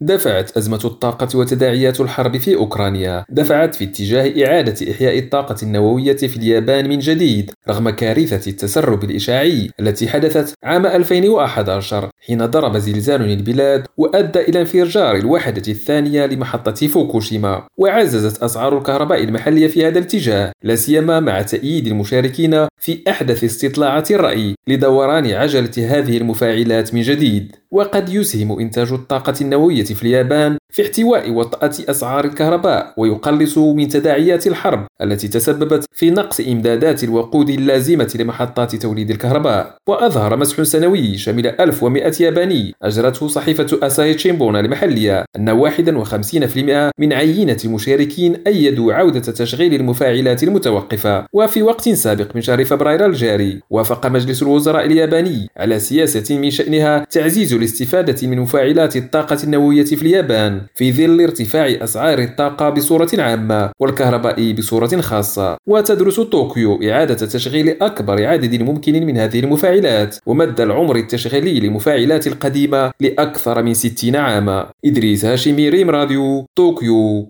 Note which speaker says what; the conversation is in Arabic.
Speaker 1: دفعت أزمة الطاقة وتداعيات الحرب في أوكرانيا. دفعت في اتجاه إعادة إحياء الطاقة النووية في اليابان من جديد رغم كارثة التسرب الإشعاعي التي حدثت عام 2011 حين ضرب زلزال البلاد وأدى إلى انفجار الوحدة الثانية لمحطة فوكوشيما وعززت أسعار الكهرباء المحلية في هذا الاتجاه لا سيما مع تأييد المشاركين في أحدث استطلاعات الرأي لدوران عجلة هذه المفاعلات من جديد. وقد يسهم إنتاج الطاقة النووية في اليابان في احتواء وطأة أسعار الكهرباء ويقلص من تداعيات الحرب التي تسببت في نقص إمدادات الوقود اللازمة لمحطات توليد الكهرباء. وأظهر مسح سنوي شمل 1100 ياباني أجرته صحيفة أساهي شيمبون المحلية أن 51% من عينة المشاركين أيدوا عودة تشغيل المفاعلات المتوقفة. وفي وقت سابق من شهر فبراير الجاري وافق مجلس الوزراء الياباني على سياسة من شأنها تعزيز الاستفادة من مفاعلات الطاقة النووية في اليابان. في ظل ارتفاع أسعار الطاقة بصورة عامة والكهرباء بصورة خاصة وتدرس طوكيو إعادة تشغيل أكبر عدد ممكن من هذه المفاعلات ومد العمر التشغيلي للمفاعلات القديمة لأكثر من 60 عاما. إدريس هاشمي ريم راديو طوكيو.